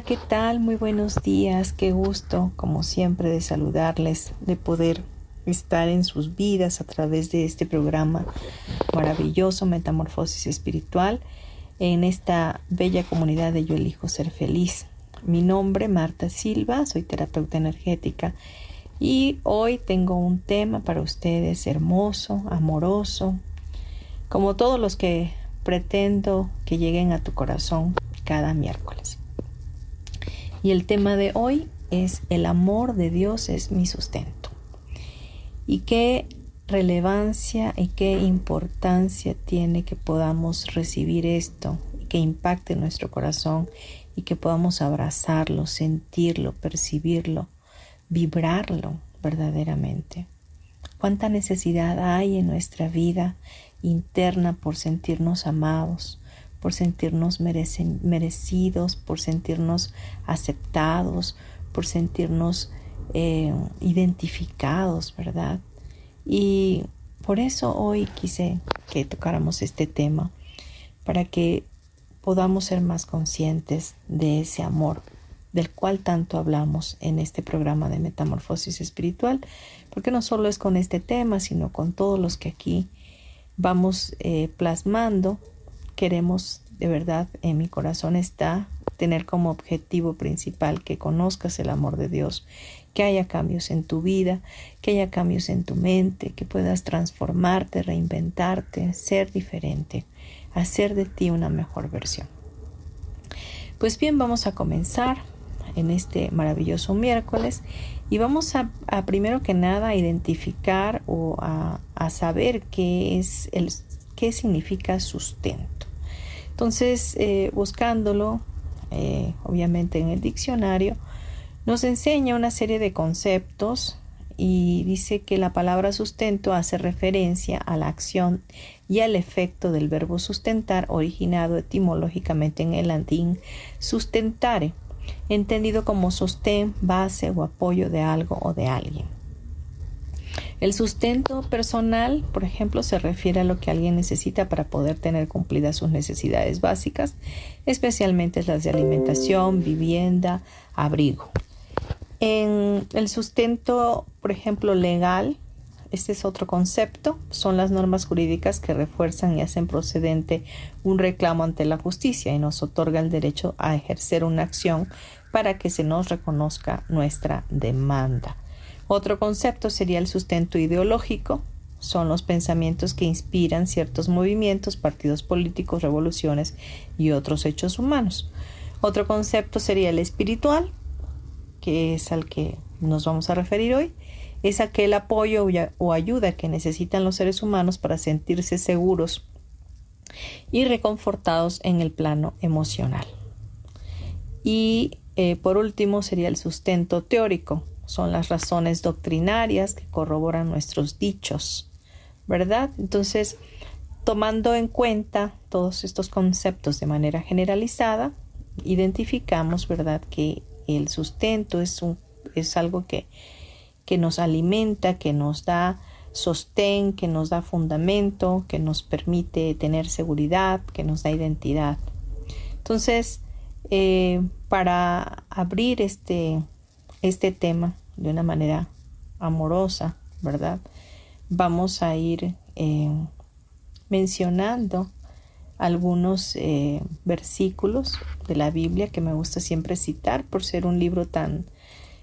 ¿Qué tal? Muy buenos días. Qué gusto, como siempre, de saludarles, de poder estar en sus vidas a través de este programa maravilloso, Metamorfosis Espiritual, en esta bella comunidad de Yo Elijo Ser Feliz. Mi nombre, Marta Silva, soy terapeuta energética y hoy tengo un tema para ustedes hermoso, amoroso, como todos los que pretendo que lleguen a tu corazón cada miércoles. Y el tema de hoy es el amor de Dios es mi sustento. Y qué relevancia y qué importancia tiene que podamos recibir esto, que impacte nuestro corazón y que podamos abrazarlo, sentirlo, percibirlo, vibrarlo verdaderamente. Cuánta necesidad hay en nuestra vida interna por sentirnos amados, por sentirnos merecidos, por sentirnos aceptados, por sentirnos eh, identificados, ¿verdad? Y por eso hoy quise que tocáramos este tema, para que podamos ser más conscientes de ese amor del cual tanto hablamos en este programa de Metamorfosis Espiritual, porque no solo es con este tema, sino con todos los que aquí vamos eh, plasmando queremos de verdad en mi corazón está tener como objetivo principal que conozcas el amor de Dios, que haya cambios en tu vida, que haya cambios en tu mente, que puedas transformarte, reinventarte, ser diferente, hacer de ti una mejor versión. Pues bien, vamos a comenzar en este maravilloso miércoles y vamos a, primero que nada identificar o a, a saber qué es el qué significa sustento. Entonces, eh, buscándolo, eh, obviamente en el diccionario, nos enseña una serie de conceptos y dice que la palabra sustento hace referencia a la acción y al efecto del verbo sustentar originado etimológicamente en el latín sustentare, entendido como sostén, base o apoyo de algo o de alguien. El sustento personal, por ejemplo, se refiere a lo que alguien necesita para poder tener cumplidas sus necesidades básicas, especialmente las de alimentación, vivienda, abrigo. En el sustento, por ejemplo, legal, este es otro concepto, son las normas jurídicas que refuerzan y hacen procedente un reclamo ante la justicia y nos otorga el derecho a ejercer una acción para que se nos reconozca nuestra demanda. Otro concepto sería el sustento ideológico. Son los pensamientos que inspiran ciertos movimientos, partidos políticos, revoluciones y otros hechos humanos. Otro concepto sería el espiritual, que es al que nos vamos a referir hoy. Es aquel apoyo o ayuda que necesitan los seres humanos para sentirse seguros y reconfortados en el plano emocional. Y eh, por último sería el sustento teórico, son las razones doctrinarias que corroboran nuestros dichos, ¿verdad? Entonces, tomando en cuenta todos estos conceptos de manera generalizada, identificamos, ¿verdad?, que el sustento es, un, es algo que, que nos alimenta, que nos da sostén, que nos da fundamento, que nos permite tener seguridad, que nos da identidad. Entonces, eh, para abrir este, este tema de una manera amorosa, ¿verdad? Vamos a ir eh, mencionando algunos eh, versículos de la Biblia que me gusta siempre citar por ser un libro tan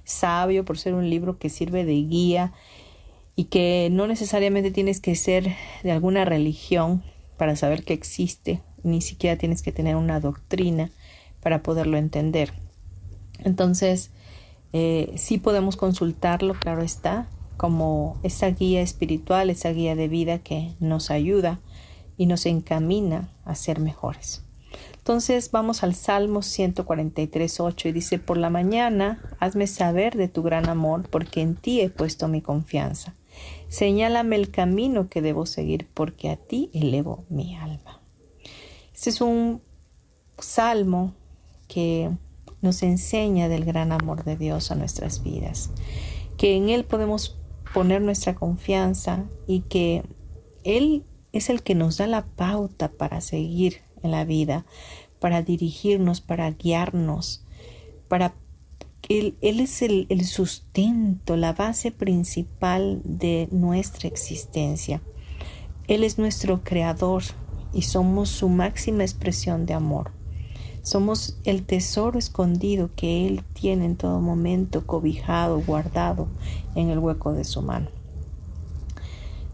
sabio, por ser un libro que sirve de guía y que no necesariamente tienes que ser de alguna religión para saber que existe, ni siquiera tienes que tener una doctrina para poderlo entender. Entonces, eh, sí podemos consultarlo, claro está, como esa guía espiritual, esa guía de vida que nos ayuda y nos encamina a ser mejores. Entonces vamos al Salmo 143, 8 y dice, por la mañana hazme saber de tu gran amor, porque en ti he puesto mi confianza. Señálame el camino que debo seguir, porque a ti elevo mi alma. Este es un salmo que nos enseña del gran amor de Dios a nuestras vidas, que en Él podemos poner nuestra confianza y que Él es el que nos da la pauta para seguir en la vida, para dirigirnos, para guiarnos, para él, él es el, el sustento, la base principal de nuestra existencia. Él es nuestro creador y somos su máxima expresión de amor. Somos el tesoro escondido que Él tiene en todo momento, cobijado, guardado en el hueco de su mano.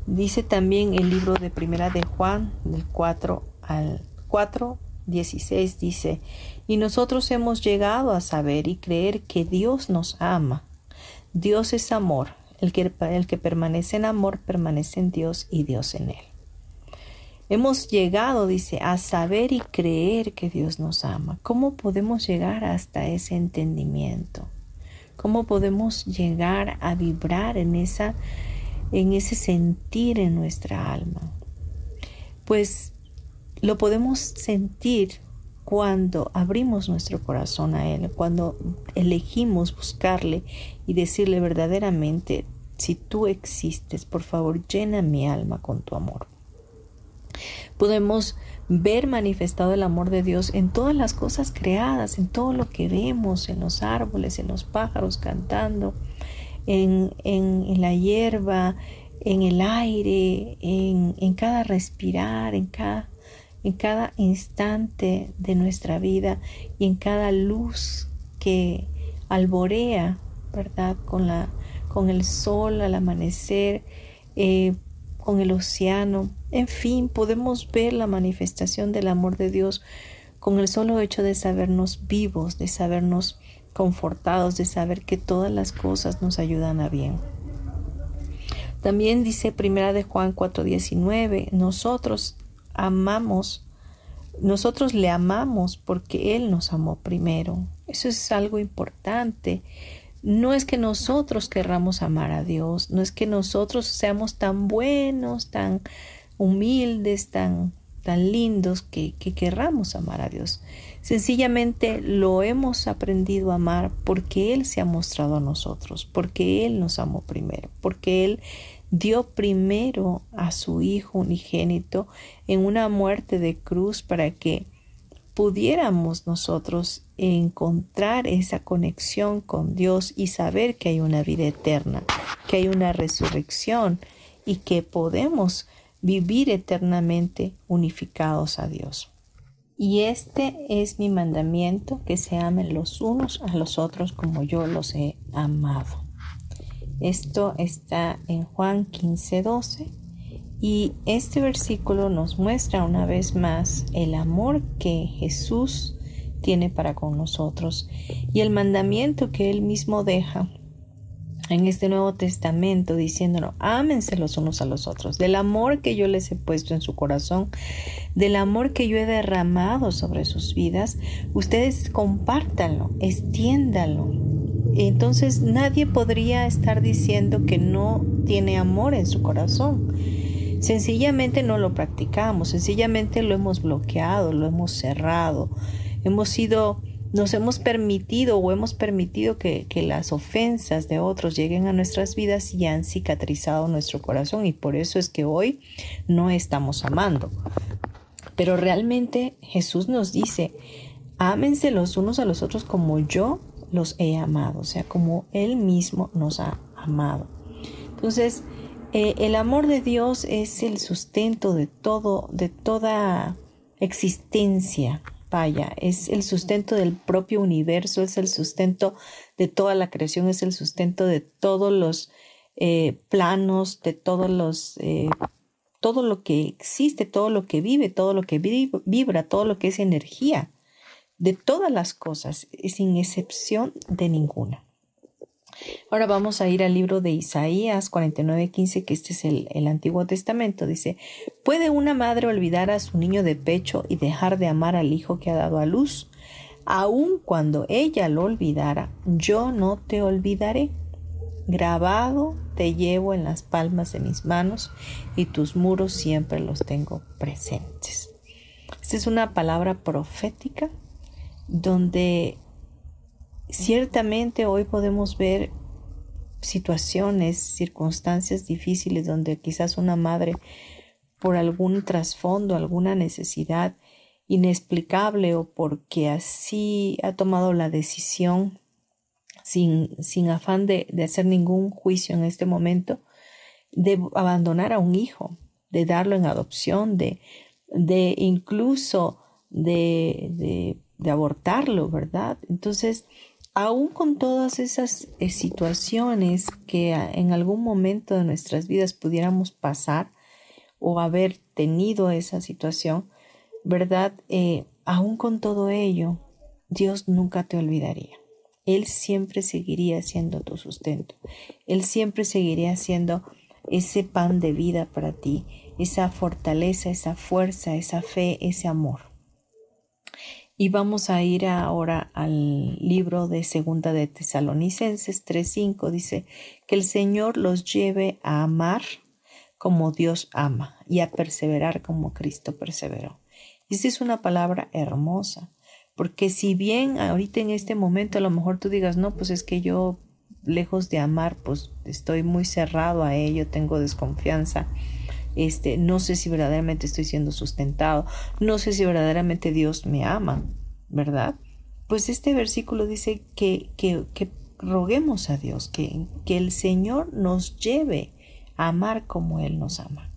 Dice también el libro de Primera de Juan, del 4 al 4, 16, dice, y nosotros hemos llegado a saber y creer que Dios nos ama. Dios es amor. El que, el que permanece en amor permanece en Dios y Dios en él. Hemos llegado, dice, a saber y creer que Dios nos ama. ¿Cómo podemos llegar hasta ese entendimiento? ¿Cómo podemos llegar a vibrar en esa en ese sentir en nuestra alma. Pues lo podemos sentir cuando abrimos nuestro corazón a Él, cuando elegimos buscarle y decirle verdaderamente, si tú existes, por favor, llena mi alma con tu amor. Podemos ver manifestado el amor de Dios en todas las cosas creadas, en todo lo que vemos, en los árboles, en los pájaros cantando, en, en, la hierba, en el aire, en, en cada respirar, en cada, en cada instante de nuestra vida y en cada luz que alborea, ¿verdad? Con, la, con el sol al amanecer, eh, con el océano. En fin, podemos ver la manifestación del amor de Dios con el solo hecho de sabernos vivos, de sabernos confortados de saber que todas las cosas nos ayudan a bien. También dice Primera de Juan 4:19, nosotros amamos, nosotros le amamos porque Él nos amó primero. Eso es algo importante. No es que nosotros querramos amar a Dios, no es que nosotros seamos tan buenos, tan humildes, tan, tan lindos que, que querramos amar a Dios, Sencillamente lo hemos aprendido a amar porque Él se ha mostrado a nosotros, porque Él nos amó primero, porque Él dio primero a su Hijo unigénito en una muerte de cruz para que pudiéramos nosotros encontrar esa conexión con Dios y saber que hay una vida eterna, que hay una resurrección y que podemos vivir eternamente unificados a Dios. Y este es mi mandamiento, que se amen los unos a los otros como yo los he amado. Esto está en Juan 15, 12. Y este versículo nos muestra una vez más el amor que Jesús tiene para con nosotros y el mandamiento que Él mismo deja en este Nuevo Testamento diciéndonos, ámense los unos a los otros, del amor que yo les he puesto en su corazón, del amor que yo he derramado sobre sus vidas, ustedes compártanlo, extiéndanlo. Entonces nadie podría estar diciendo que no tiene amor en su corazón. Sencillamente no lo practicamos, sencillamente lo hemos bloqueado, lo hemos cerrado, hemos sido nos hemos permitido o hemos permitido que, las ofensas de otros lleguen a nuestras vidas y han cicatrizado nuestro corazón y por eso es que hoy no estamos amando. Pero realmente Jesús nos dice, ámense los unos a los otros como yo los he amado, o sea, como Él mismo nos ha amado. Entonces, eh, el amor de Dios es el sustento de todo, de toda existencia. Vaya, es el sustento del propio universo, es el sustento de toda la creación, es el sustento de todos los eh, planos, de todos los, eh, todo lo que existe, todo lo que vive, todo lo que vibra, todo lo que es energía, de todas las cosas, sin excepción de ninguna. Ahora vamos a ir al libro de Isaías 49:15, que este es el, el, Antiguo Testamento. Dice, ¿puede una madre olvidar a su niño de pecho y dejar de amar al hijo que ha dado a luz? Aun cuando ella lo olvidara, yo no te olvidaré. Grabado te llevo en las palmas de mis manos y tus muros siempre los tengo presentes. Esta es una palabra profética donde ciertamente hoy podemos ver situaciones, circunstancias difíciles donde quizás una madre por algún trasfondo, alguna necesidad inexplicable o porque así ha tomado la decisión sin, sin afán de, de hacer ningún juicio en este momento, de abandonar a un hijo, de darlo en adopción, de, de incluso de, de, de abortarlo, ¿verdad? Entonces, aún con todas esas eh, situaciones que en algún momento de nuestras vidas pudiéramos pasar o haber tenido esa situación, ¿verdad? Eh, aún con todo ello, Dios nunca te olvidaría. Él siempre seguiría siendo tu sustento. Él siempre seguiría siendo ese pan de vida para ti, esa fortaleza, esa fuerza, esa fe, ese amor. Y vamos a ir ahora al libro de Segunda de Tesalonicenses 3:5 dice que el Señor los lleve a amar como Dios ama y a perseverar como Cristo perseveró. Y esta es una palabra hermosa, porque si bien ahorita en este momento a lo mejor tú digas, no, pues es que yo lejos de amar, pues estoy muy cerrado a ello, tengo desconfianza, este, no sé si verdaderamente estoy siendo sustentado, no sé si verdaderamente Dios me ama, ¿verdad? Pues este versículo dice que, que, roguemos a Dios, que, que el Señor nos lleve a amar como Él nos ama,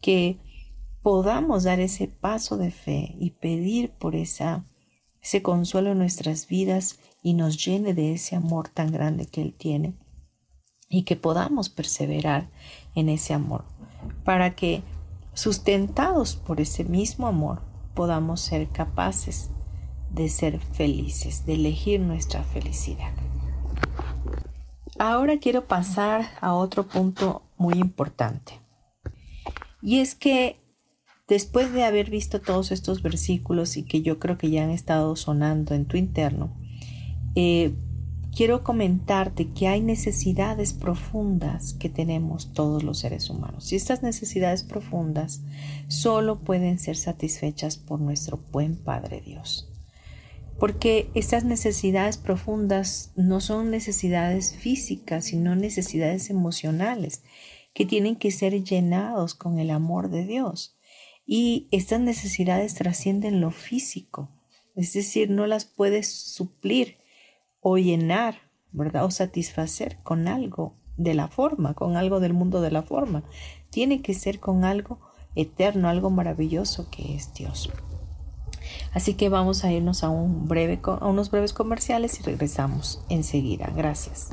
que podamos dar ese paso de fe y pedir por esa, ese consuelo en nuestras vidas y nos llene de ese amor tan grande que Él tiene y que podamos perseverar en ese amor para que sustentados por ese mismo amor podamos ser capaces de ser felices, de elegir nuestra felicidad. Ahora quiero pasar a otro punto muy importante. Y es que después de haber visto todos estos versículos y que yo creo que ya han estado sonando en tu interno, eh, quiero comentarte que hay necesidades profundas que tenemos todos los seres humanos y estas necesidades profundas solo pueden ser satisfechas por nuestro buen Padre Dios. Porque estas necesidades profundas no son necesidades físicas, sino necesidades emocionales que tienen que ser llenados con el amor de Dios. Y estas necesidades trascienden lo físico, es decir, no las puedes suplir o llenar, ¿verdad? O satisfacer con algo de la forma, con algo del mundo de la forma. Tiene que ser con algo eterno, algo maravilloso que es Dios. Así que vamos a irnos a, un breve, a unos breves comerciales y regresamos enseguida. Gracias.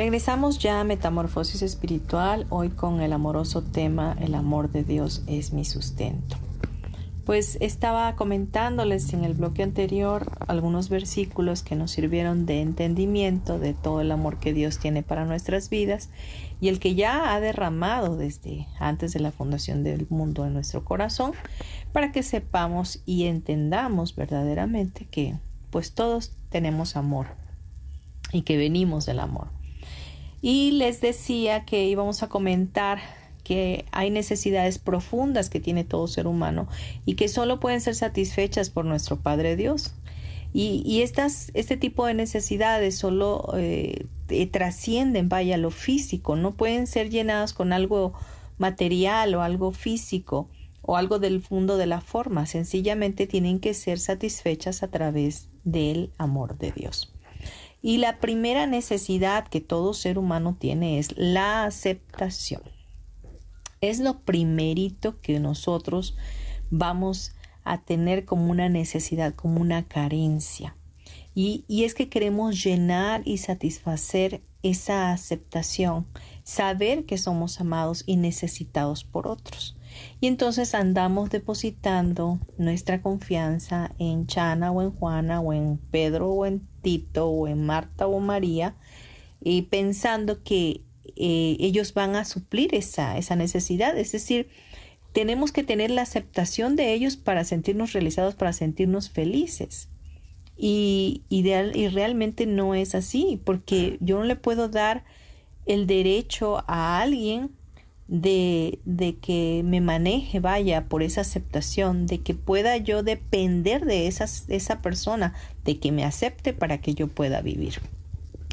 Regresamos ya a Metamorfosis Espiritual, hoy con el amoroso tema El amor de Dios es mi sustento. Pues estaba comentándoles en el bloque anterior algunos versículos que nos sirvieron de entendimiento de todo el amor que Dios tiene para nuestras vidas y el que ya ha derramado desde antes de la fundación del mundo en nuestro corazón para que sepamos y entendamos verdaderamente que pues todos tenemos amor y que venimos del amor. Y les decía que íbamos a comentar que hay necesidades profundas que tiene todo ser humano y que solo pueden ser satisfechas por nuestro Padre Dios. Y, estas, este tipo de necesidades solo eh, eh, trascienden, vaya, lo físico, no pueden ser llenadas con algo material o algo físico o algo del mundo de la forma, sencillamente tienen que ser satisfechas a través del amor de Dios. Y la primera necesidad que todo ser humano tiene es la aceptación. Es lo primerito que nosotros vamos a tener como una necesidad, como una carencia. Y, y, es que queremos llenar y satisfacer esa aceptación, saber que somos amados y necesitados por otros. Y entonces andamos depositando nuestra confianza en Chana o en Juana o en Pedro o en Tito o en Marta o María y pensando que eh, ellos van a suplir esa, esa necesidad. Es decir, tenemos que tener la aceptación de ellos para sentirnos realizados, para sentirnos felices. Y, ideal, y realmente no es así, porque yo no le puedo dar el derecho a alguien de, de, que me maneje, vaya, por esa aceptación, de que pueda yo depender de esa persona, de que me acepte para que yo pueda vivir.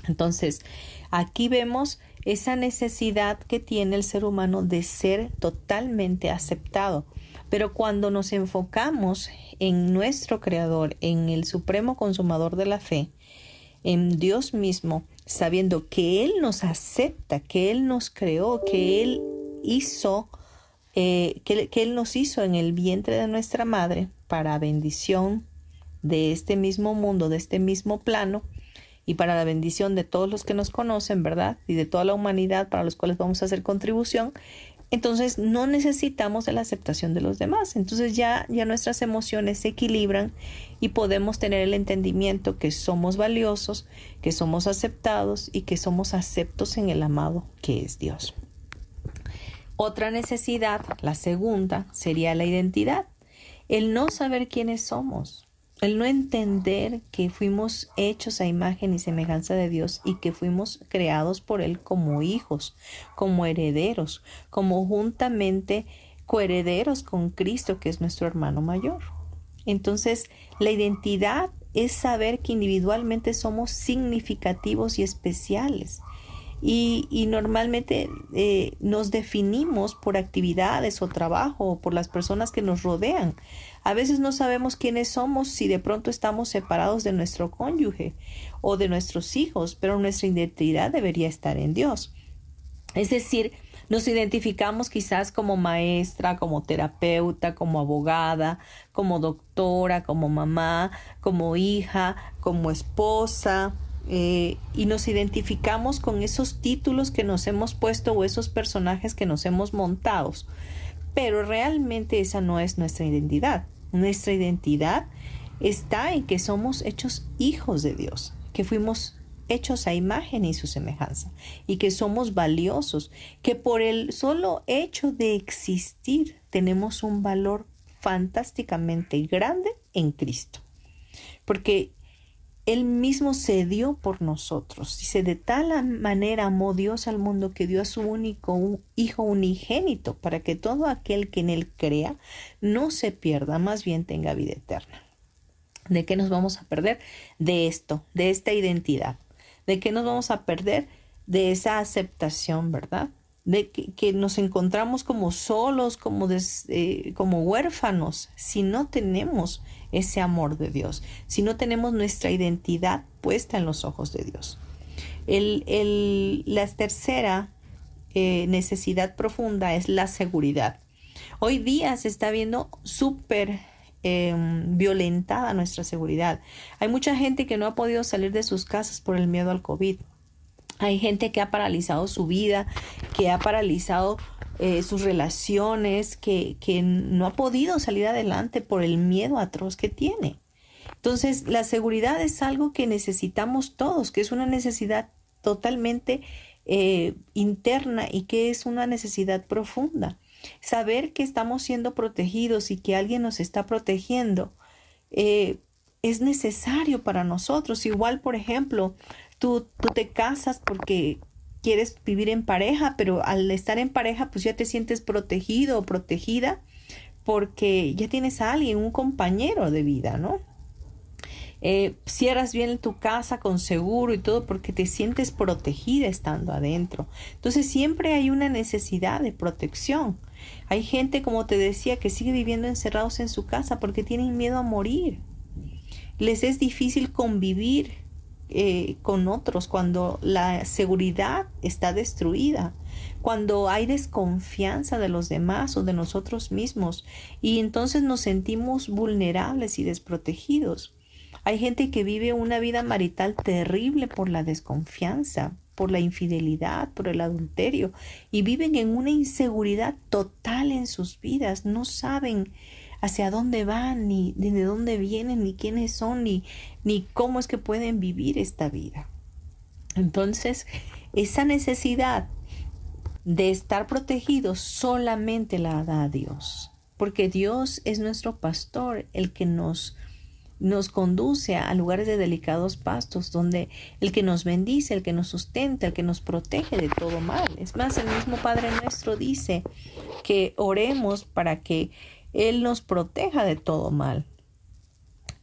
Entonces, aquí vemos esa necesidad que tiene el ser humano de ser totalmente aceptado. Pero cuando nos enfocamos en nuestro Creador, en el Supremo Consumador de la Fe, en Dios mismo, sabiendo que Él nos acepta, que Él nos creó, que Él hizo, eh, que, que Él nos hizo en el vientre de nuestra madre para bendición de este mismo mundo, de este mismo plano, y para la bendición de todos los que nos conocen, ¿verdad? Y de toda la humanidad para los cuales vamos a hacer contribución, entonces no necesitamos de la aceptación de los demás. Entonces ya, ya nuestras emociones se equilibran y podemos tener el entendimiento que somos valiosos, que somos aceptados y que somos aceptos en el amado que es Dios. Otra necesidad, la segunda, sería la identidad. El no saber quiénes somos, el no entender que fuimos hechos a imagen y semejanza de Dios y que fuimos creados por Él como hijos, como herederos, como juntamente coherederos con Cristo, que es nuestro hermano mayor. Entonces, la identidad es saber que individualmente somos significativos y especiales y, normalmente eh, nos definimos por actividades o trabajo o por las personas que nos rodean. A veces no sabemos quiénes somos si de pronto estamos separados de nuestro cónyuge o de nuestros hijos, pero nuestra identidad debería estar en Dios. Es decir, nos identificamos quizás como maestra, como terapeuta, como abogada, como doctora, como mamá, como hija, como esposa, eh, y nos identificamos con esos títulos que nos hemos puesto o esos personajes que nos hemos montado. Pero realmente esa no es nuestra identidad. Nuestra identidad está en que somos hechos hijos de Dios, que fuimos hechos a imagen y su semejanza, y que somos valiosos, que por el solo hecho de existir tenemos un valor fantásticamente grande en Cristo. Porque Él mismo se dio por nosotros. Dice, de tal manera amó Dios al mundo que dio a su único Hijo unigénito para que todo aquel que en Él crea no se pierda, más bien tenga vida eterna. ¿De qué nos vamos a perder? De esto, de esta identidad. ¿De qué nos vamos a perder? De esa aceptación, ¿verdad? De que, nos encontramos como solos, como, eh, como huérfanos, si no tenemos ese amor de Dios, si no tenemos nuestra identidad puesta en los ojos de Dios. la tercera eh, necesidad profunda es la seguridad. Hoy día se está viendo súper Em, violentada nuestra seguridad. Hay mucha gente que no ha podido salir de sus casas por el miedo al COVID. Hay gente que ha paralizado su vida, que ha paralizado eh, sus relaciones, que, que no ha podido salir adelante por el miedo atroz que tiene. Entonces, la seguridad es algo que necesitamos todos, que es una necesidad totalmente eh, interna y que es una necesidad profunda. Saber que estamos siendo protegidos y que alguien nos está protegiendo eh, es necesario para nosotros. Igual, por ejemplo, tú, tú te casas porque quieres vivir en pareja, pero al estar en pareja, pues ya te sientes protegido o protegida porque ya tienes a alguien, un compañero de vida, ¿no? Eh, cierras bien tu casa con seguro y todo porque te sientes protegida estando adentro. Entonces siempre hay una necesidad de protección. Hay gente, como te decía, que sigue viviendo encerrados en su casa porque tienen miedo a morir. Les es difícil convivir eh, con otros cuando la seguridad está destruida, cuando hay desconfianza de los demás o de nosotros mismos y entonces nos sentimos vulnerables y desprotegidos. Hay gente que vive una vida marital terrible por la desconfianza, por la infidelidad, por el adulterio, y viven en una inseguridad total en sus vidas. No saben hacia dónde van, ni de dónde vienen, ni quiénes son, ni, ni cómo es que pueden vivir esta vida. Entonces, esa necesidad de estar protegidos solamente la da Dios, porque Dios es nuestro pastor, el que nos nos conduce a lugares de delicados pastos, donde el que nos bendice, el que nos sustenta, el que nos protege de todo mal. Es más, el mismo Padre nuestro dice que oremos para que Él nos proteja de todo mal.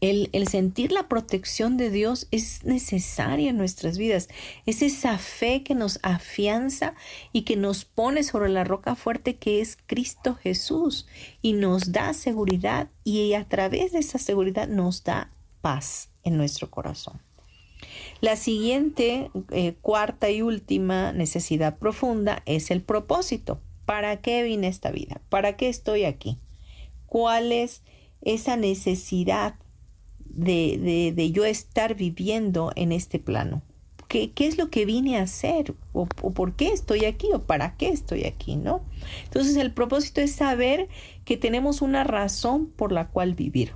El, sentir la protección de Dios es necesaria en nuestras vidas. Es esa fe que nos afianza y que nos pone sobre la roca fuerte que es Cristo Jesús y nos da seguridad y a través de esa seguridad nos da paz en nuestro corazón. La siguiente, eh, cuarta y última necesidad profunda es el propósito. ¿Para qué vine esta vida? ¿Para qué estoy aquí? ¿Cuál es esa necesidad de, de, yo estar viviendo en este plano. ¿Qué, ¿Qué, es lo que vine a hacer? O, por qué estoy aquí? ¿O para qué estoy aquí? ¿No? Entonces el propósito es saber que tenemos una razón por la cual vivir.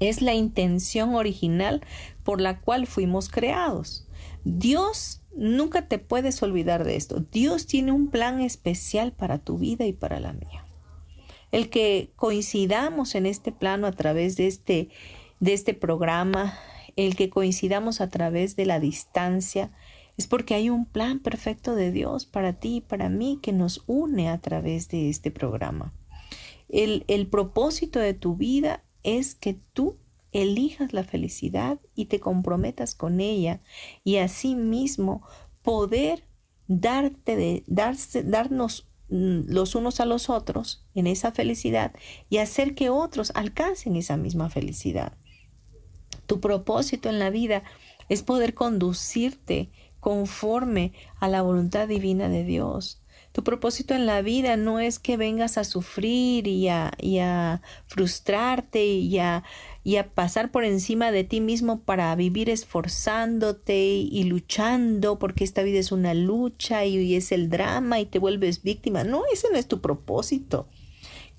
Es la intención original por la cual fuimos creados. Dios nunca te puedes olvidar de esto. Dios tiene un plan especial para tu vida y para la mía. El que coincidamos en este plano a través de este de este programa, el que coincidamos a través de la distancia, es porque hay un plan perfecto de Dios para ti y para mí que nos une a través de este programa. El, el propósito de tu vida es que tú elijas la felicidad y te comprometas con ella y así mismo poder darte de, darse, darnos los unos a los otros en esa felicidad y hacer que otros alcancen esa misma felicidad. Tu propósito en la vida es poder conducirte conforme a la voluntad divina de Dios. Tu propósito en la vida no es que vengas a sufrir y a, frustrarte y a, y a, pasar por encima de ti mismo para vivir esforzándote y, luchando porque esta vida es una lucha y, y es el drama y te vuelves víctima. No, ese no es tu propósito.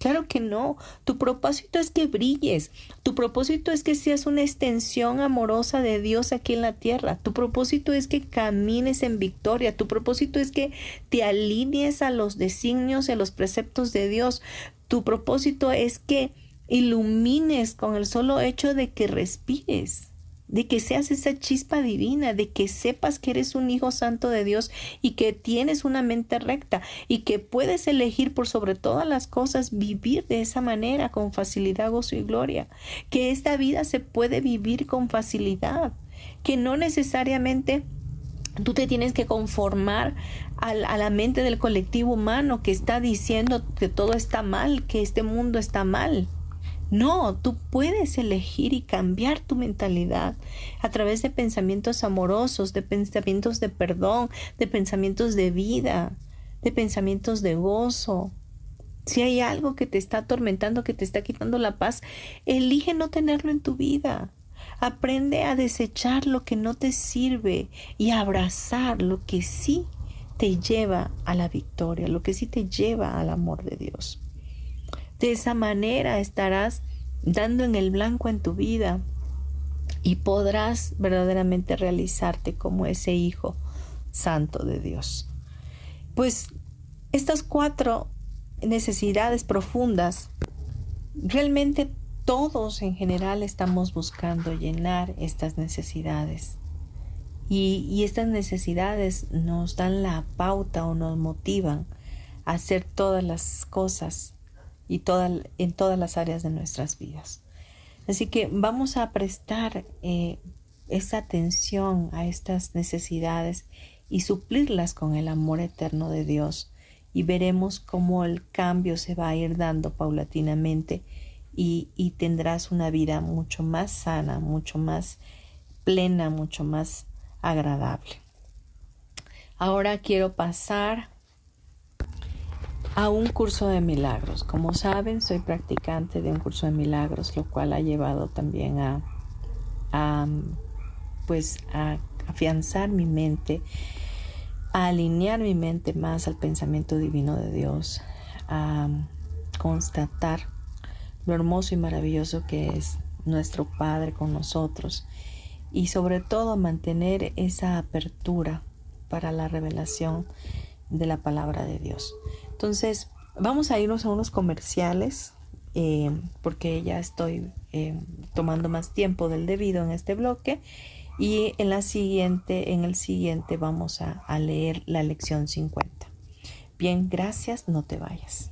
Claro que no. Tu propósito es que brilles. Tu propósito es que seas una extensión amorosa de Dios aquí en la tierra. Tu propósito es que camines en victoria. Tu propósito es que te alinees a los designios y a los preceptos de Dios. Tu propósito es que ilumines con el solo hecho de que respires de que seas esa chispa divina, de que sepas que eres un hijo santo de Dios y que tienes una mente recta y que puedes elegir por sobre todas las cosas vivir de esa manera con facilidad, gozo y gloria, que esta vida se puede vivir con facilidad, que no necesariamente tú te tienes que conformar a la mente del colectivo humano que está diciendo que todo está mal, que este mundo está mal. No, tú puedes elegir y cambiar tu mentalidad a través de pensamientos amorosos, de pensamientos de perdón, de pensamientos de vida, de pensamientos de gozo. Si hay algo que te está atormentando, que te está quitando la paz, elige no tenerlo en tu vida. Aprende a desechar lo que no te sirve y a abrazar lo que sí te lleva a la victoria, lo que sí te lleva al amor de Dios. De esa manera estarás dando en el blanco en tu vida y podrás verdaderamente realizarte como ese hijo santo de Dios. Pues estas cuatro necesidades profundas, realmente todos en general estamos buscando llenar estas necesidades. Y, y, estas necesidades nos dan la pauta o nos motivan a hacer todas las cosas y en todas las áreas de nuestras vidas. Así que vamos a prestar eh, esa atención a estas necesidades y suplirlas con el amor eterno de Dios y veremos cómo el cambio se va a ir dando paulatinamente y, y tendrás una vida mucho más sana, mucho más plena, mucho más agradable. Ahora quiero pasar a un curso de milagros. Como saben, soy practicante de un curso de milagros, lo cual ha llevado también a, pues a afianzar mi mente, a alinear mi mente más al pensamiento divino de Dios, a constatar lo hermoso y maravilloso que es nuestro Padre con nosotros y sobre todo mantener esa apertura para la revelación de la palabra de Dios. Entonces, vamos a irnos a unos comerciales eh, porque ya estoy eh, tomando más tiempo del debido en este bloque y en la siguiente, en el siguiente vamos a, a leer la lección 50. Bien, gracias, no te vayas.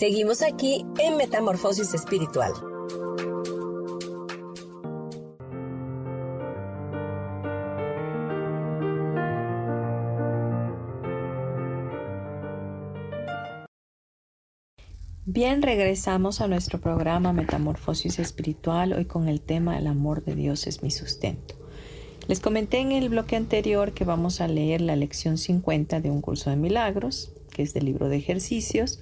Seguimos aquí en Metamorfosis Espiritual. Bien, regresamos a nuestro programa Metamorfosis Espiritual, hoy con el tema El amor de Dios es mi sustento. Les comenté en el bloque anterior que vamos a leer la lección 50 de un curso de milagros, que es del libro de ejercicios,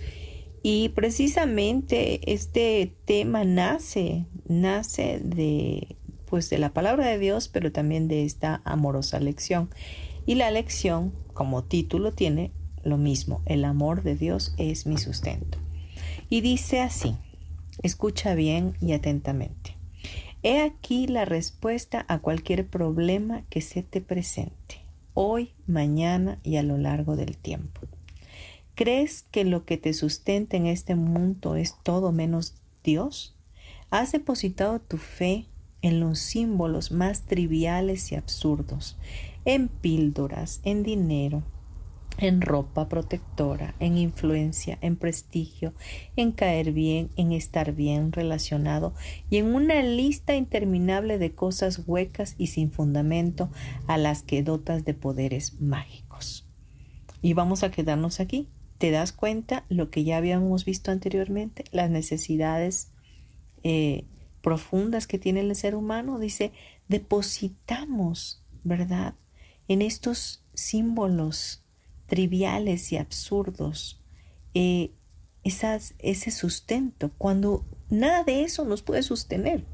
y precisamente este tema nace, nace de, pues de la palabra de Dios, pero también de esta amorosa lección. Y la lección, como título, tiene lo mismo, el amor de Dios es mi sustento. Y dice así, escucha bien y atentamente. He aquí la respuesta a cualquier problema que se te presente, hoy, mañana y a lo largo del tiempo. ¿Crees que lo que te sustenta en este mundo es todo menos Dios? ¿Has depositado tu fe en los símbolos más triviales y absurdos, en píldoras, en dinero, en ropa protectora, en influencia, en prestigio, en caer bien, en estar bien relacionado y en una lista interminable de cosas huecas y sin fundamento a las que dotas de poderes mágicos. Y vamos a quedarnos aquí. ¿Te das cuenta lo que ya habíamos visto anteriormente? Las necesidades eh, profundas que tiene el ser humano. Dice, depositamos, ¿verdad? En estos símbolos triviales y absurdos, eh, ese sustento, cuando nada de eso nos puede sostener,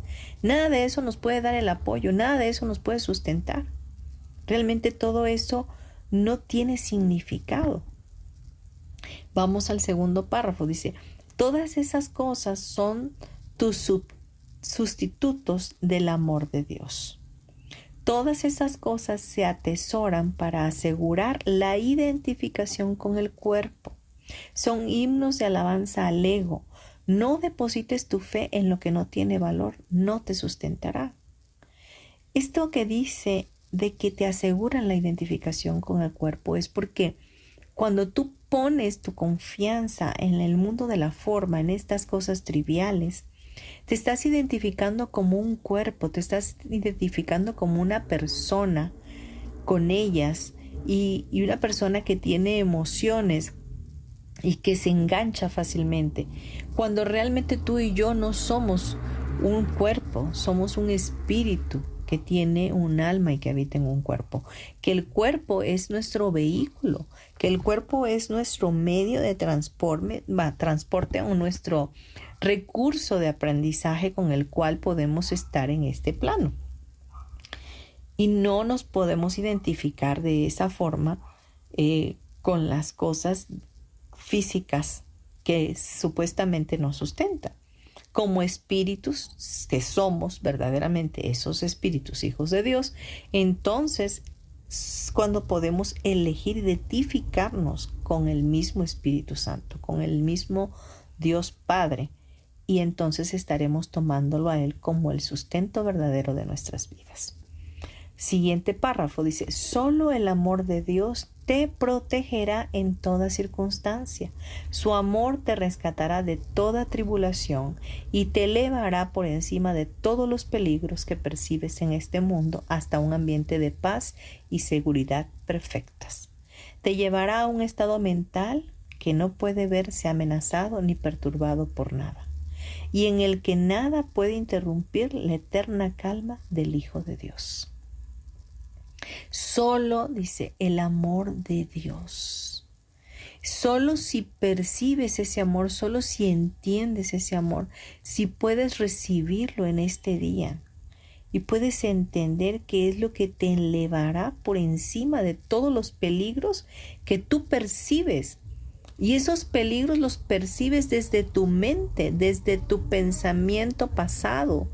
nada de eso nos puede dar el apoyo, nada de eso nos puede sustentar. Realmente todo eso no tiene significado. Vamos al segundo párrafo, dice, todas esas cosas son tus sustitutos del amor de Dios. Todas esas cosas se atesoran para asegurar la identificación con el cuerpo. Son himnos de alabanza al ego. No deposites tu fe en lo que no tiene valor, no te sustentará. Esto que dice de que te aseguran la identificación con el cuerpo es porque cuando tú pones tu confianza en el mundo de la forma, en estas cosas triviales, te estás identificando como un cuerpo, te estás identificando como una persona con ellas y, una persona que tiene emociones y que se engancha fácilmente. Cuando realmente tú y yo no somos un cuerpo, somos un espíritu que tiene un alma y que habita en un cuerpo, que el cuerpo es nuestro vehículo, que el cuerpo es nuestro medio de transporte, o nuestro recurso de aprendizaje con el cual podemos estar en este plano. Y no nos podemos identificar de esa forma eh, con las cosas físicas que supuestamente nos sustentan. Como espíritus que somos verdaderamente esos espíritus hijos de Dios, entonces cuando podemos elegir identificarnos con el mismo Espíritu Santo, con el mismo Dios Padre, y entonces estaremos tomándolo a Él como el sustento verdadero de nuestras vidas. Siguiente párrafo dice, solo el amor de Dios te protegerá en toda circunstancia. Su amor te rescatará de toda tribulación y te elevará por encima de todos los peligros que percibes en este mundo hasta un ambiente de paz y seguridad perfectas. Te llevará a un estado mental que no puede verse amenazado ni perturbado por nada y en el que nada puede interrumpir la eterna calma del Hijo de Dios. Solo, dice, el amor de Dios. Solo si percibes ese amor, solo si entiendes ese amor, si puedes recibirlo en este día y puedes entender que es lo que te elevará por encima de todos los peligros que tú percibes y esos peligros los percibes desde tu mente, desde tu pensamiento pasado,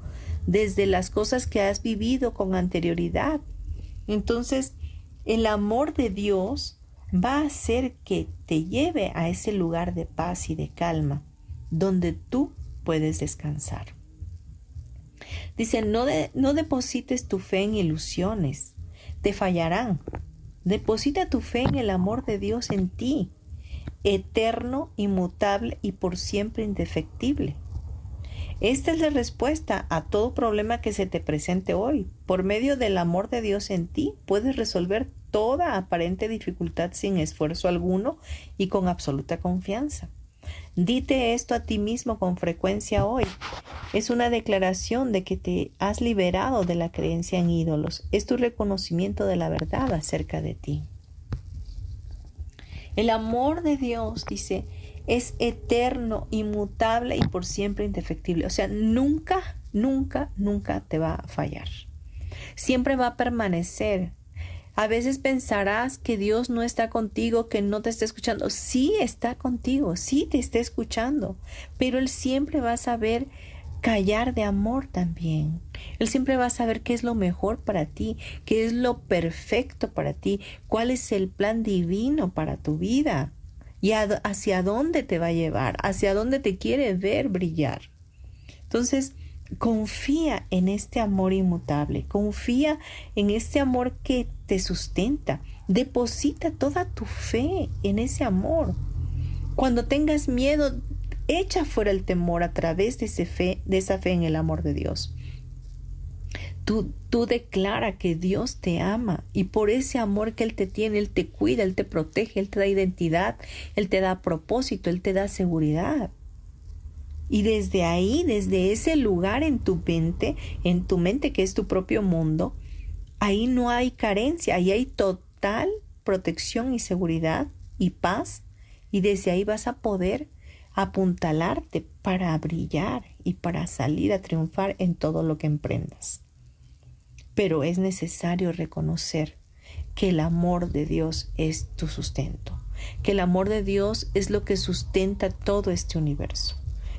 desde las cosas que has vivido con anterioridad. Entonces, el amor de Dios va a hacer que te lleve a ese lugar de paz y de calma, donde tú puedes descansar. Dice, no, no deposites tu fe en ilusiones, te fallarán. Deposita tu fe en el amor de Dios en ti eterno, inmutable y por siempre indefectible. Esta es la respuesta a todo problema que se te presente hoy. Por medio del amor de Dios en ti, puedes resolver toda aparente dificultad sin esfuerzo alguno y con absoluta confianza. Dite esto a ti mismo con frecuencia hoy. Es una declaración de que te has liberado de la creencia en ídolos. Es tu reconocimiento de la verdad acerca de ti. El amor de Dios, dice, es eterno, inmutable y por siempre indefectible. O sea, nunca, nunca, nunca te va a fallar. Siempre va a permanecer. A veces pensarás que Dios no está contigo, que no te está escuchando. Sí está contigo, sí te está escuchando, pero Él siempre va a saber callar de amor también. Él siempre va a saber qué es lo mejor para ti, qué es lo perfecto para ti, cuál es el plan divino para tu vida y hacia dónde te va a llevar, hacia dónde te quiere ver brillar. Entonces, confía en este amor inmutable, confía en este amor que te sustenta, deposita toda tu fe en ese amor. Cuando tengas miedo, echa fuera el temor a través de, ese fe, de esa fe en el amor de Dios. Tú, declara que Dios te ama y por ese amor que Él te tiene, Él te cuida, Él te protege, Él te da identidad, Él te da propósito, Él te da seguridad. Y desde ahí, desde ese lugar en tu mente, en tu mente que es tu propio mundo, ahí no hay carencia, ahí hay total protección y seguridad y paz. Y desde ahí vas a poder apuntalarte para brillar y para salir a triunfar en todo lo que emprendas. Pero es necesario reconocer que el amor de Dios es tu sustento, que el amor de Dios es lo que sustenta todo este universo,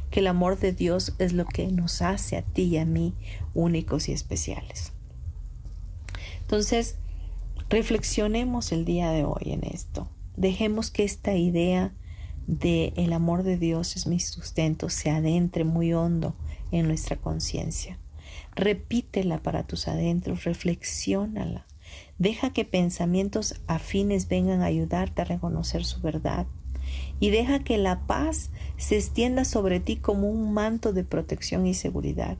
que el amor de Dios es lo que nos hace a ti y a mí únicos y especiales. Entonces, reflexionemos el día de hoy en esto. Dejemos que esta idea de el amor de Dios es mi sustento se adentre muy hondo en nuestra conciencia. Repítela para tus adentros, reflexiónala. Deja que pensamientos afines vengan a ayudarte a reconocer su verdad. Y deja que la paz se extienda sobre ti como un manto de protección y seguridad.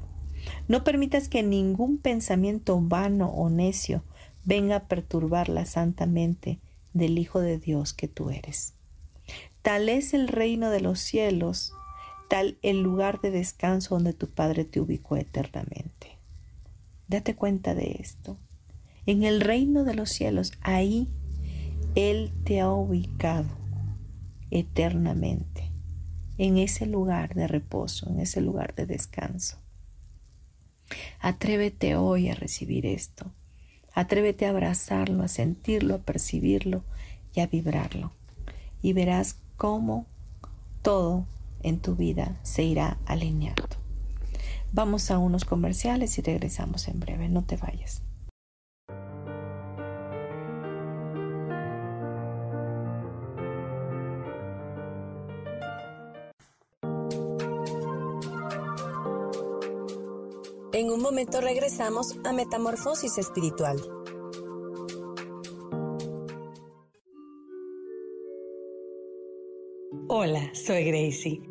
No permitas que ningún pensamiento vano o necio venga a perturbar la santa mente del Hijo de Dios que tú eres. Tal es el reino de los cielos, el lugar de descanso donde tu Padre te ubicó eternamente. Date cuenta de esto. En el reino de los cielos, ahí Él te ha ubicado eternamente, en ese lugar de reposo, en ese lugar de descanso. Atrévete hoy a recibir esto. Atrévete a abrazarlo, a sentirlo, a percibirlo y a vibrarlo. Y verás cómo todo en tu vida se irá alineando. Vamos a unos comerciales y regresamos en breve. No te vayas. En un momento regresamos a Metamorfosis Espiritual. Hola, soy Gracie.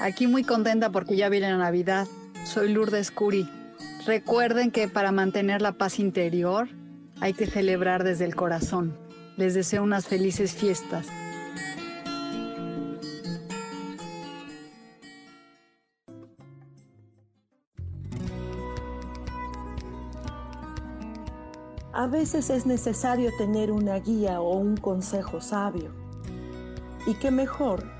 Aquí muy contenta porque ya viene la Navidad. Soy Lourdes Curi. Recuerden que para mantener la paz interior hay que celebrar desde el corazón. Les deseo unas felices fiestas. A veces es necesario tener una guía o un consejo sabio. Y qué mejor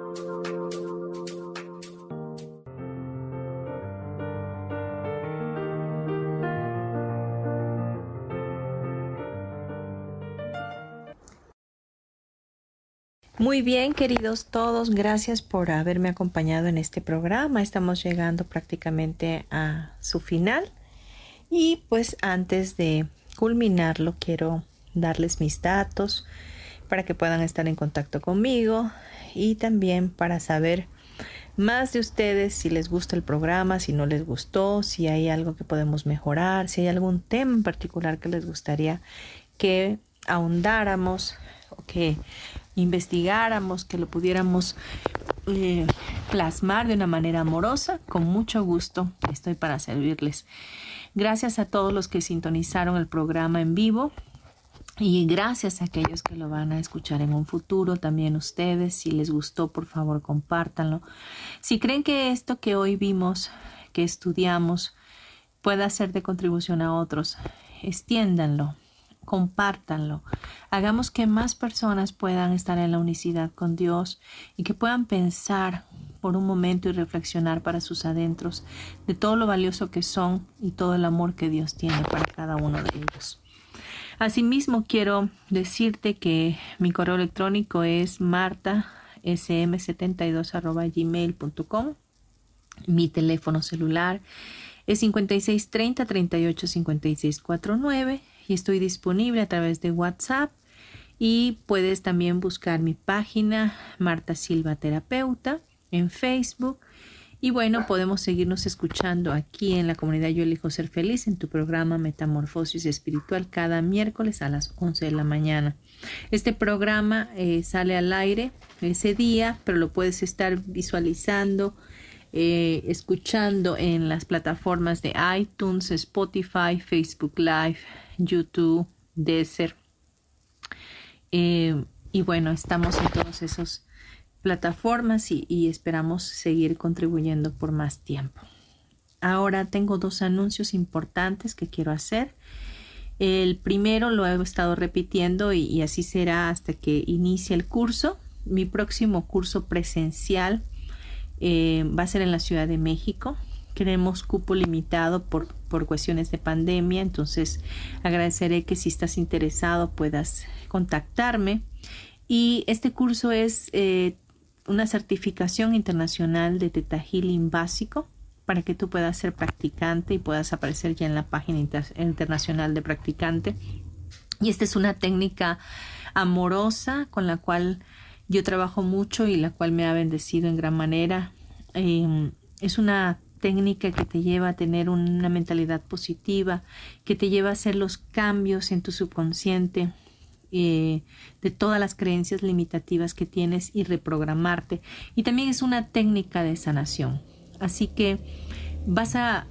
Muy bien, queridos todos, gracias por haberme acompañado en este programa. Estamos llegando prácticamente a su final. Y pues antes de culminarlo, quiero darles mis datos para que puedan estar en contacto conmigo y también para saber más de ustedes si les gusta el programa, si no les gustó, si hay algo que podemos mejorar, si hay algún tema en particular que les gustaría que ahondáramos o que investigáramos, que lo pudiéramos eh, plasmar de una manera amorosa, con mucho gusto estoy para servirles. Gracias a todos los que sintonizaron el programa en vivo. Y gracias a aquellos que lo van a escuchar en un futuro, también ustedes, si les gustó, por favor, compártanlo. Si creen que esto que hoy vimos, que estudiamos, pueda ser de contribución a otros, extiéndanlo, compártanlo. Hagamos que más personas puedan estar en la unicidad con Dios y que puedan pensar por un momento y reflexionar para sus adentros de todo lo valioso que son y todo el amor que Dios tiene para cada uno de ellos. Asimismo, quiero decirte que mi correo electrónico es martasm72.gmail.com. Mi teléfono celular es 5630 38 estoy disponible a través de WhatsApp y puedes también buscar mi página Marta Silva Terapeuta en Facebook. Y bueno, podemos seguirnos escuchando aquí en la comunidad Yo elijo ser feliz en tu programa Metamorfosis Espiritual cada miércoles a las 11 de la mañana. Este programa eh, sale al aire ese día, pero lo puedes estar visualizando, eh, escuchando en las plataformas de iTunes, Spotify, Facebook Live, YouTube, Desert. Eh, y bueno, estamos en todos esos plataformas y, esperamos seguir contribuyendo por más tiempo. Ahora tengo dos anuncios importantes que quiero hacer. El primero lo he estado repitiendo y, así será hasta que inicie el curso. Mi próximo curso presencial eh, va a ser en la Ciudad de México. Queremos cupo limitado por, por cuestiones de pandemia, entonces agradeceré que si estás interesado puedas contactarme. Y este curso es eh, una certificación internacional de Teta Healing básico para que tú puedas ser practicante y puedas aparecer ya en la página internacional de practicante. Y esta es una técnica amorosa con la cual yo trabajo mucho y la cual me ha bendecido en gran manera. Em, es una técnica que te lleva a tener una mentalidad positiva, que te lleva a hacer los cambios en tu subconsciente, eh, de todas las creencias limitativas que tienes y reprogramarte. Y también es una técnica de sanación. Así que vas a,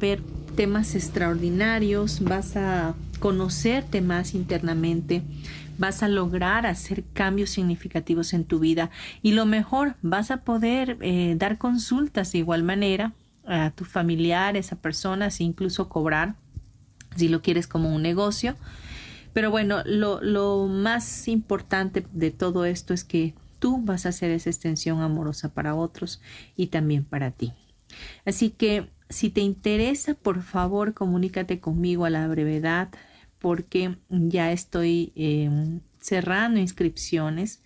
ver temas extraordinarios, vas a conocerte más internamente, vas a lograr hacer cambios significativos en tu vida y lo mejor, vas a poder eh, dar consultas de igual manera a tus familiares, a personas, incluso cobrar si lo quieres como un negocio pero bueno, lo, lo más importante de todo esto es que tú vas a hacer esa extensión amorosa para otros y también para ti. Así que si te interesa, por favor, comunícate conmigo a la brevedad porque ya estoy em, cerrando inscripciones.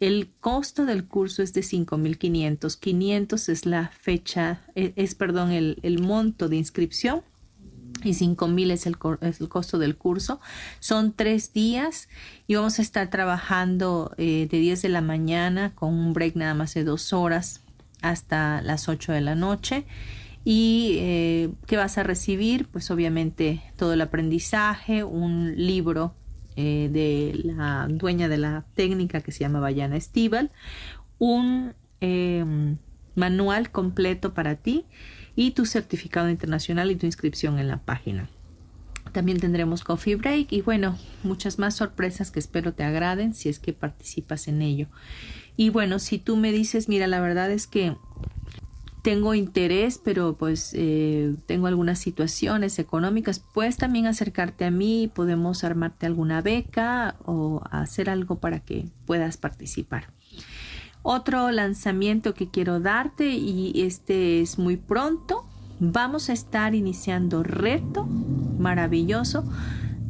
El costo del curso es de 5.500. 500 es la fecha, es, es perdón, el, el monto de inscripción y cinco mil es el, es el, costo del curso. Son tres días y vamos a estar trabajando eh, de 10 de la mañana con un break nada más de dos horas hasta las 8 de la noche. ¿Y eh, qué vas a recibir? Pues obviamente todo el aprendizaje, un libro eh, de la dueña de la técnica que se llama Bayana Estival, un manual completo para ti y tu certificado internacional y tu inscripción en la página. También tendremos coffee break y bueno, muchas más sorpresas que espero te agraden si es que participas en ello. Y bueno, si tú me dices, mira, la verdad es que tengo interés, pero pues eh, tengo algunas situaciones económicas, puedes también acercarte a mí, podemos armarte alguna beca o hacer algo para que puedas participar. Otro lanzamiento que quiero darte y este es muy pronto. Vamos a estar iniciando reto maravilloso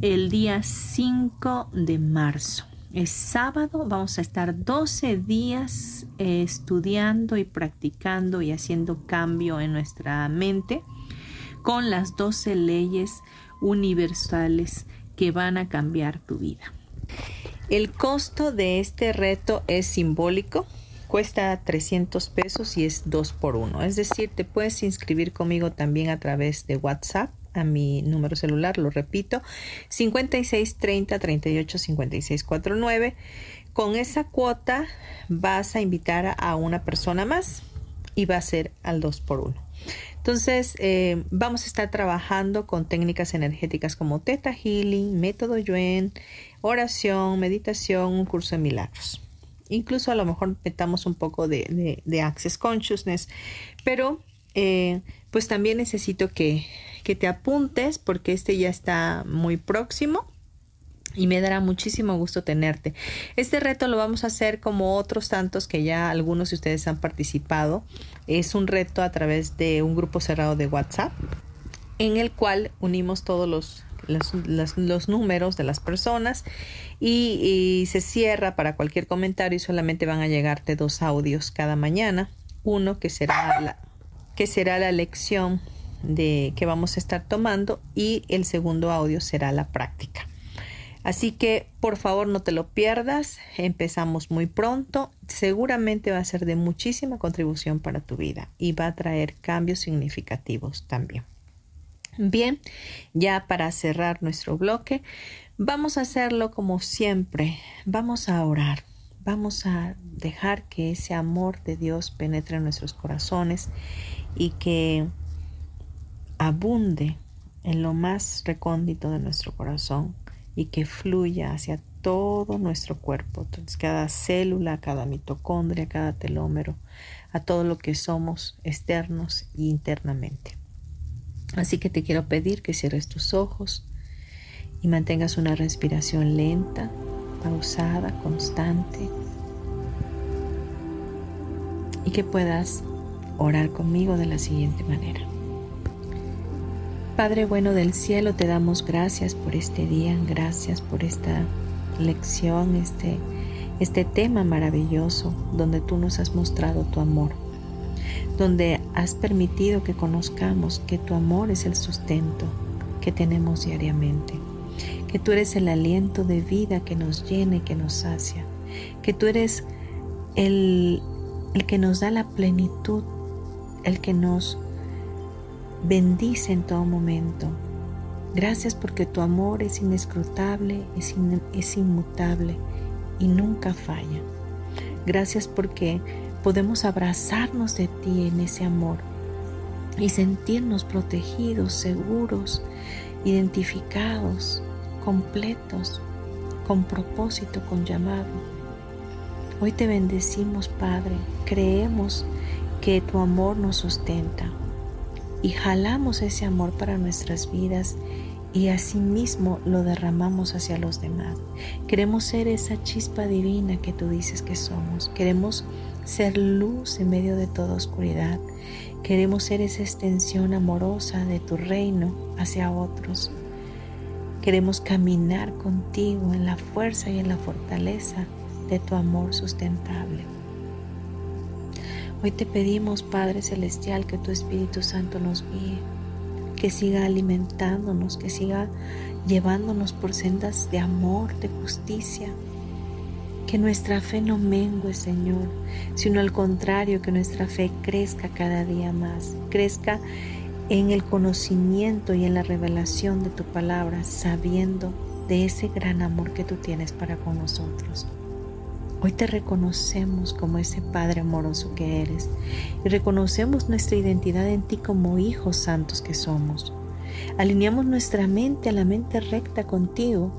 el día 5 de marzo. Es sábado, vamos a estar 12 días eh, estudiando y practicando y haciendo cambio en nuestra mente con las 12 leyes universales que van a cambiar tu vida. El costo de este reto es simbólico, cuesta 300 pesos y es 2 por 1. Es decir, te puedes inscribir conmigo también a través de WhatsApp a mi número celular, lo repito, 56 30 38 56 49. Con esa cuota vas a invitar a una persona más y va a ser al 2 por 1. Entonces, eh, vamos a estar trabajando con técnicas energéticas como Theta Healing, método Yuen, oración, meditación, un curso de milagros. Incluso a lo mejor metamos un poco de, de, Access Consciousness, pero eh, pues también necesito que, que te apuntes porque este ya está muy próximo y me dará muchísimo gusto tenerte. Este reto lo vamos a hacer como otros tantos que ya algunos de ustedes han participado. Es un reto a través de un grupo cerrado de WhatsApp en el cual unimos todos los, los, números de las personas y, se cierra para cualquier comentario y solamente van a llegarte dos audios cada mañana. Uno que será la, que será la lección de que vamos a estar tomando y el segundo audio será la práctica. Así que por favor no te lo pierdas, empezamos muy pronto, seguramente va a ser de muchísima contribución para tu vida y va a traer cambios significativos también. Bien, ya para cerrar nuestro bloque, vamos a hacerlo como siempre, vamos a orar, vamos a dejar que ese amor de Dios penetre en nuestros corazones y que abunde en lo más recóndito de nuestro corazón y que fluya hacia todo nuestro cuerpo, entonces cada célula, cada mitocondria, cada telómero, a todo lo que somos externos e internamente. Así que te quiero pedir que cierres tus ojos y mantengas una respiración lenta, pausada, constante y que puedas orar conmigo de la siguiente manera. Padre bueno del cielo, te damos gracias por este día, gracias por esta lección, este, este tema maravilloso donde tú nos has mostrado tu amor, donde has permitido que conozcamos que tu amor es el sustento que tenemos diariamente, que tú eres el aliento de vida que nos llena y que nos sacia, que tú eres el, el que nos da la plenitud, el que nos bendice en todo momento. Gracias porque tu amor es inescrutable, es, inmutable y nunca falla. Gracias porque podemos abrazarnos de ti en ese amor y sentirnos protegidos, seguros, identificados, completos, con propósito, con llamado. Hoy te bendecimos, Padre. Creemos que tu amor nos sustenta, y jalamos ese amor para nuestras vidas y asimismo lo derramamos hacia los demás. Queremos ser esa chispa divina que tú dices que somos. Queremos ser luz en medio de toda oscuridad. Queremos ser esa extensión amorosa de tu reino hacia otros. Queremos caminar contigo en la fuerza y en la fortaleza de tu amor sustentable. Hoy te pedimos, Padre Celestial, que tu Espíritu Santo nos guíe, que siga alimentándonos, que siga llevándonos por sendas de amor, de justicia. Que nuestra fe no mengue, Señor, sino al contrario, que nuestra fe crezca cada día más, crezca en el conocimiento y en la revelación de tu palabra, sabiendo de ese gran amor que tú tienes para con nosotros. Hoy te reconocemos como ese Padre amoroso que eres y reconocemos nuestra identidad en ti como hijos santos que somos. Alineamos nuestra mente a la mente recta contigo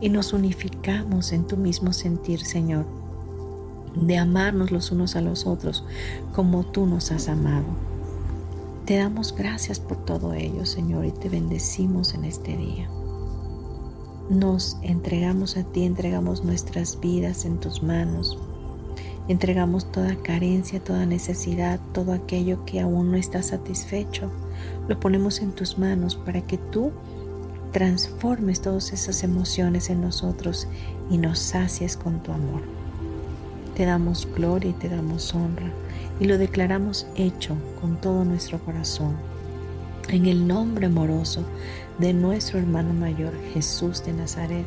y nos unificamos en tu mismo sentir, Señor, de amarnos los unos a los otros como tú nos has amado. Te damos gracias por todo ello, Señor, y te bendecimos en este día nos entregamos a ti, entregamos nuestras vidas en tus manos. Entregamos toda carencia, toda necesidad, todo aquello que aún no está satisfecho. Lo ponemos en tus manos para que tú transformes todas esas emociones en nosotros y nos sacies con tu amor. Te damos gloria y te damos honra y lo declaramos hecho con todo nuestro corazón. En el nombre amoroso de nuestro hermano mayor Jesús de Nazaret.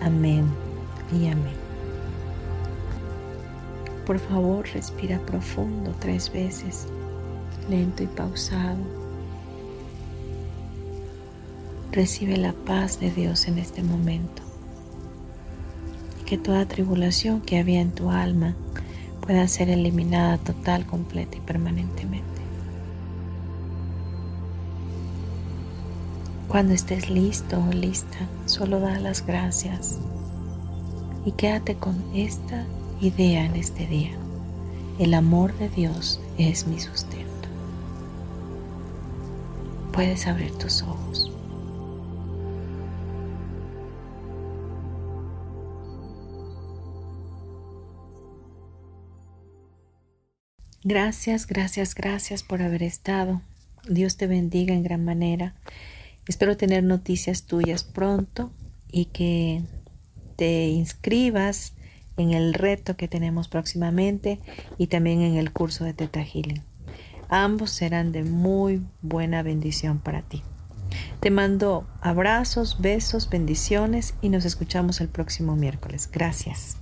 Amén y amén. Por favor, respira profundo tres veces, lento y pausado. Recibe la paz de Dios en este momento. Y que toda tribulación que había en tu alma pueda ser eliminada total, completa y permanentemente. Cuando estés listo o lista, solo da las gracias y quédate con esta idea en este día. El amor de Dios es mi sustento. Puedes abrir tus ojos. Gracias, gracias, gracias por haber estado. Dios te bendiga en gran manera. Espero tener noticias tuyas pronto y que te inscribas en el reto que tenemos próximamente y también en el curso de Teta Healing. Ambos serán de muy buena bendición para ti. Te mando abrazos, besos, bendiciones y nos escuchamos el próximo miércoles. Gracias.